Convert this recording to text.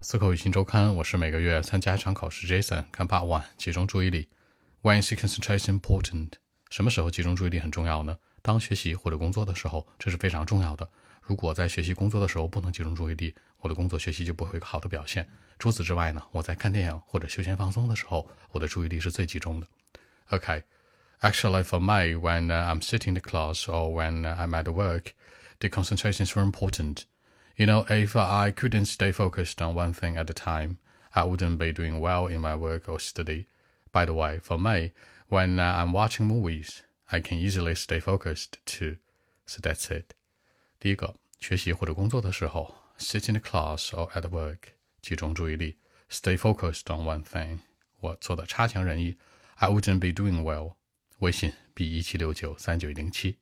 思考语新周刊，我是每个月参加一场考试。Jason，看 Part One，集中注意力。When is concentration important？什么时候集中注意力很重要呢？当学习或者工作的时候，这是非常重要的。如果在学习工作的时候不能集中注意力，我的工作学习就不会有好的表现。除此之外呢，我在看电影或者休闲放松的时候，我的注意力是最集中的。OK，actually for me, when I'm sitting in the class or when I'm at work, the concentration is very important. You know, if I couldn't stay focused on one thing at a time, I wouldn't be doing well in my work or study. By the way, for me, when I'm watching movies, I can easily stay focused too. So that's it. 第一个，学习或者工作的时候，sit in the class or at work，集中注意力，stay focused on one thing。我做的差强人意，I wouldn't be doing well。微信 b 一七六九三九零七。